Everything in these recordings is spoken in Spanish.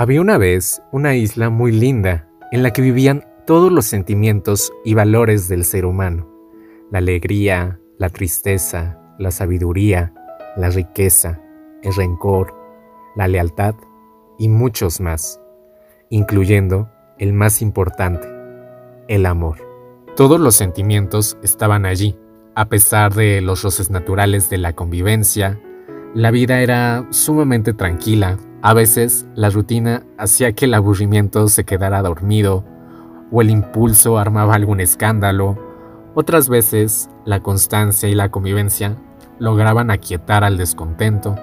Había una vez una isla muy linda en la que vivían todos los sentimientos y valores del ser humano. La alegría, la tristeza, la sabiduría, la riqueza, el rencor, la lealtad y muchos más, incluyendo el más importante, el amor. Todos los sentimientos estaban allí, a pesar de los roces naturales de la convivencia, la vida era sumamente tranquila a veces la rutina hacía que el aburrimiento se quedara dormido o el impulso armaba algún escándalo. Otras veces la constancia y la convivencia lograban aquietar al descontento.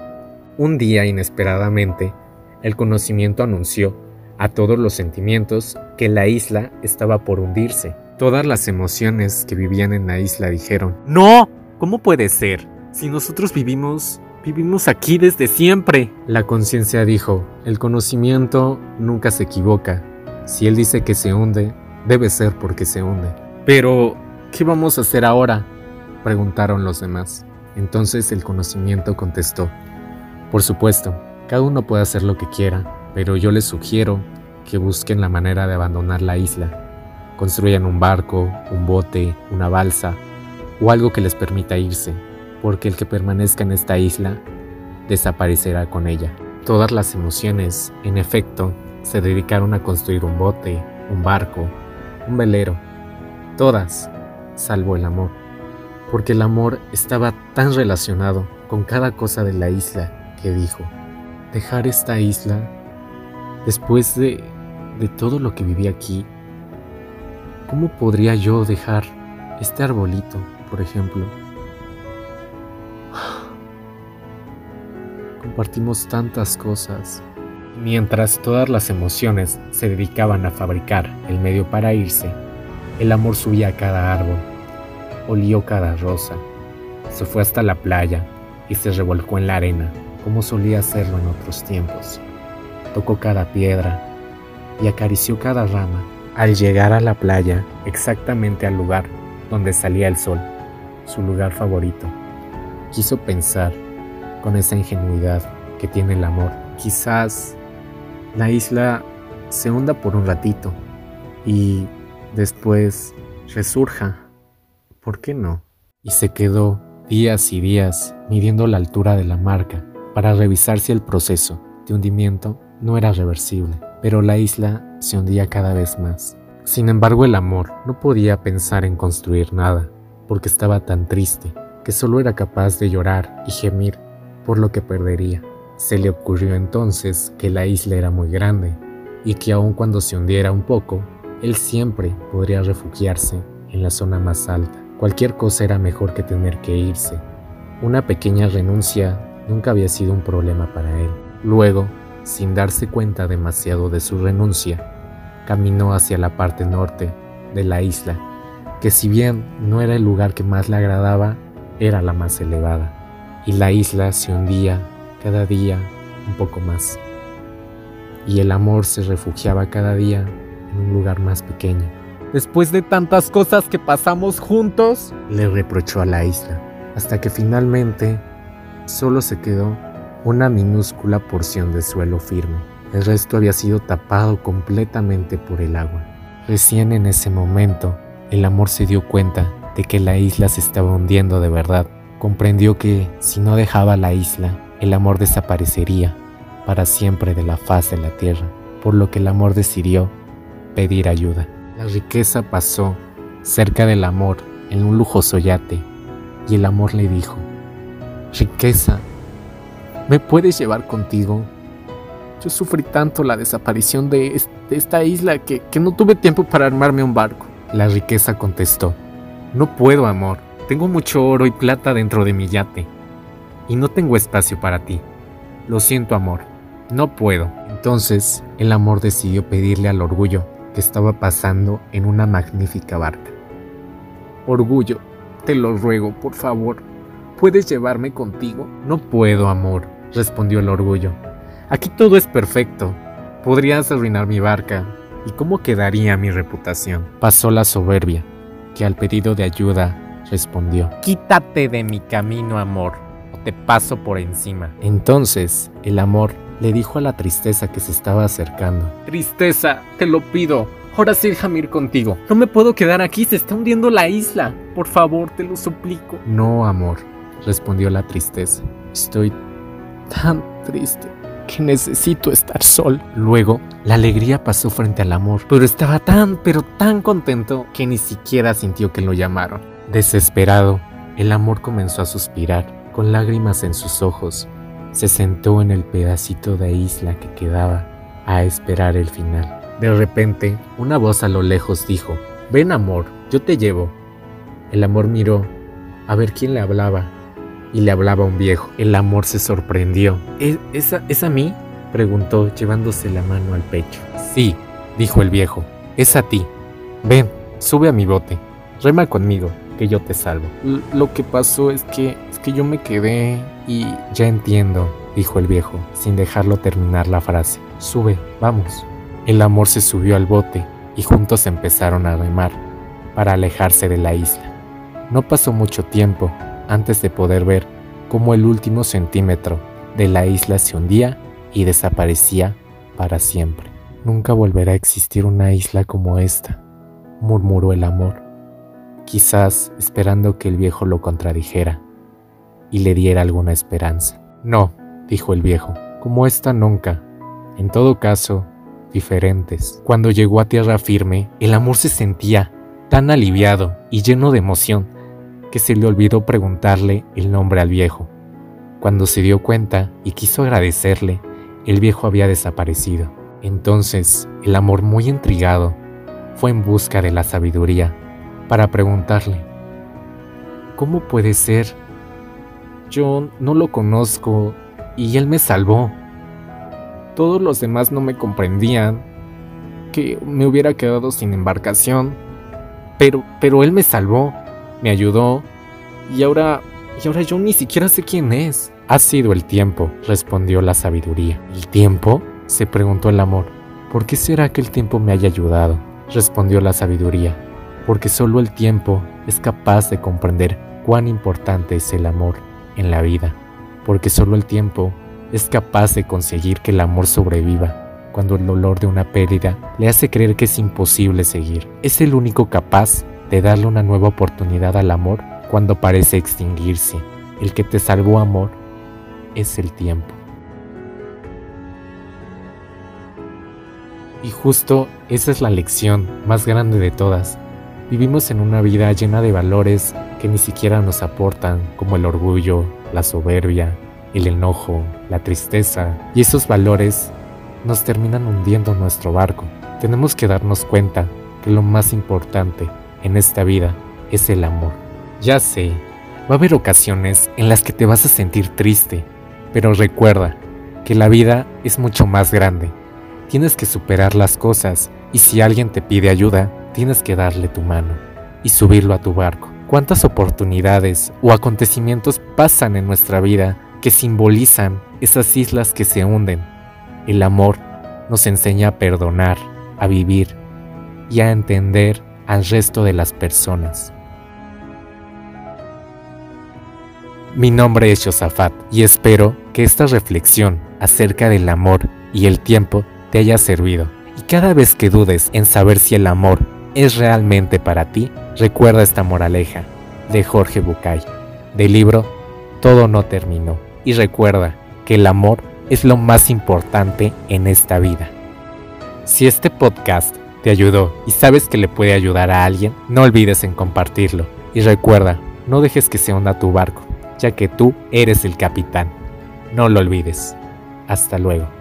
Un día, inesperadamente, el conocimiento anunció a todos los sentimientos que la isla estaba por hundirse. Todas las emociones que vivían en la isla dijeron, No, ¿cómo puede ser? Si nosotros vivimos Vivimos aquí desde siempre. La conciencia dijo, el conocimiento nunca se equivoca. Si él dice que se hunde, debe ser porque se hunde. Pero, ¿qué vamos a hacer ahora? preguntaron los demás. Entonces el conocimiento contestó, por supuesto, cada uno puede hacer lo que quiera, pero yo les sugiero que busquen la manera de abandonar la isla. Construyan un barco, un bote, una balsa o algo que les permita irse porque el que permanezca en esta isla desaparecerá con ella. Todas las emociones, en efecto, se dedicaron a construir un bote, un barco, un velero, todas, salvo el amor, porque el amor estaba tan relacionado con cada cosa de la isla que dijo, dejar esta isla, después de, de todo lo que viví aquí, ¿cómo podría yo dejar este arbolito, por ejemplo? Compartimos tantas cosas. Mientras todas las emociones se dedicaban a fabricar el medio para irse, el amor subía a cada árbol, olió cada rosa, se fue hasta la playa y se revolcó en la arena como solía hacerlo en otros tiempos. Tocó cada piedra y acarició cada rama. Al llegar a la playa, exactamente al lugar donde salía el sol, su lugar favorito, quiso pensar con esa ingenuidad que tiene el amor. Quizás la isla se hunda por un ratito y después resurja. ¿Por qué no? Y se quedó días y días midiendo la altura de la marca para revisar si el proceso de hundimiento no era reversible. Pero la isla se hundía cada vez más. Sin embargo, el amor no podía pensar en construir nada, porque estaba tan triste que solo era capaz de llorar y gemir por lo que perdería. Se le ocurrió entonces que la isla era muy grande y que aun cuando se hundiera un poco, él siempre podría refugiarse en la zona más alta. Cualquier cosa era mejor que tener que irse. Una pequeña renuncia nunca había sido un problema para él. Luego, sin darse cuenta demasiado de su renuncia, caminó hacia la parte norte de la isla, que si bien no era el lugar que más le agradaba, era la más elevada y la isla se hundía cada día un poco más. Y el amor se refugiaba cada día en un lugar más pequeño. Después de tantas cosas que pasamos juntos, le reprochó a la isla, hasta que finalmente solo se quedó una minúscula porción de suelo firme. El resto había sido tapado completamente por el agua. Recién en ese momento, el amor se dio cuenta de que la isla se estaba hundiendo de verdad comprendió que si no dejaba la isla, el amor desaparecería para siempre de la faz de la tierra, por lo que el amor decidió pedir ayuda. La riqueza pasó cerca del amor en un lujoso yate y el amor le dijo, riqueza, ¿me puedes llevar contigo? Yo sufrí tanto la desaparición de, esta isla que, no tuve tiempo para armarme un barco. La riqueza contestó, no puedo, amor. Tengo mucho oro y plata dentro de mi yate, y no tengo espacio para ti. Lo siento, amor, no puedo. Entonces, el amor decidió pedirle al orgullo que estaba pasando en una magnífica barca. Orgullo, te lo ruego, por favor, ¿puedes llevarme contigo? No puedo, amor, respondió el orgullo. Aquí todo es perfecto. Podrías arruinar mi barca. ¿Y cómo quedaría mi reputación? Pasó la soberbia, que al pedido de ayuda respondió, Quítate de mi camino, amor, te paso por encima. Entonces el amor le dijo a la tristeza que se estaba acercando. Tristeza, te lo pido. Ahora sí déjame ir contigo. No me puedo quedar aquí, se está hundiendo la isla. Por favor, te lo suplico. No, amor, respondió la tristeza. Estoy tan triste que necesito estar sol. Luego, la alegría pasó frente al amor, pero estaba tan, pero tan contento que ni siquiera sintió que lo llamaron. Desesperado, el amor comenzó a suspirar, con lágrimas en sus ojos. Se sentó en el pedacito de isla que quedaba a esperar el final. De repente, una voz a lo lejos dijo, Ven amor, yo te llevo. El amor miró a ver quién le hablaba, y le hablaba un viejo. El amor se sorprendió. ¿Es, ¿Es a mí? preguntó, llevándose la mano al pecho. Sí, dijo el viejo, es a ti. Ven, sube a mi bote, rema conmigo, que yo te salvo. lo que pasó es que, es que yo me quedé y... Ya entiendo, dijo el viejo, sin dejarlo terminar la frase. Sube, vamos. El amor se subió al bote y juntos empezaron a remar para alejarse de la isla. No pasó mucho tiempo antes de poder ver cómo el último centímetro de la isla se hundía y desaparecía para siempre. Nunca volverá a existir una isla como esta, murmuró el amor, quizás esperando que el viejo lo contradijera y le diera alguna esperanza. No, dijo el viejo, como esta nunca. En todo caso, diferentes. Cuando llegó a tierra firme, el amor se sentía tan aliviado y lleno de emoción que se le olvidó preguntarle el nombre al viejo. Cuando se dio cuenta y quiso agradecerle, el viejo había desaparecido. Entonces, el amor muy intrigado fue en busca de la sabiduría para preguntarle, ¿cómo puede ser? Yo no lo conozco y él me salvó. Todos los demás no me comprendían, que me hubiera quedado sin embarcación, pero, pero él me salvó, me ayudó, y ahora, y ahora yo ni siquiera sé quién es. Ha sido el tiempo, respondió la sabiduría. ¿El tiempo? se preguntó el amor. ¿Por qué será que el tiempo me haya ayudado? respondió la sabiduría. Porque solo el tiempo es capaz de comprender cuán importante es el amor en la vida. Porque solo el tiempo es capaz de conseguir que el amor sobreviva cuando el dolor de una pérdida le hace creer que es imposible seguir. Es el único capaz de darle una nueva oportunidad al amor cuando parece extinguirse. El que te salvó amor es el tiempo. Y justo esa es la lección más grande de todas. Vivimos en una vida llena de valores que ni siquiera nos aportan, como el orgullo, la soberbia, el enojo, la tristeza, y esos valores nos terminan hundiendo nuestro barco. Tenemos que darnos cuenta que lo más importante en esta vida es el amor. Ya sé, va a haber ocasiones en las que te vas a sentir triste, pero recuerda que la vida es mucho más grande. Tienes que superar las cosas y si alguien te pide ayuda, tienes que darle tu mano y subirlo a tu barco. ¿Cuántas oportunidades o acontecimientos pasan en nuestra vida que simbolizan esas islas que se hunden. El amor nos enseña a perdonar, a vivir y a entender al resto de las personas. Mi nombre es Josafat y espero que esta reflexión acerca del amor y el tiempo te haya servido. Y cada vez que dudes en saber si el amor es realmente para ti, recuerda esta moraleja de Jorge Bucay, del libro Todo no terminó y recuerda que el amor es lo más importante en esta vida. Si este podcast te ayudó y sabes que le puede ayudar a alguien, no olvides en compartirlo. Y recuerda, no dejes que se hunda tu barco, ya que tú eres el capitán. No lo olvides. Hasta luego.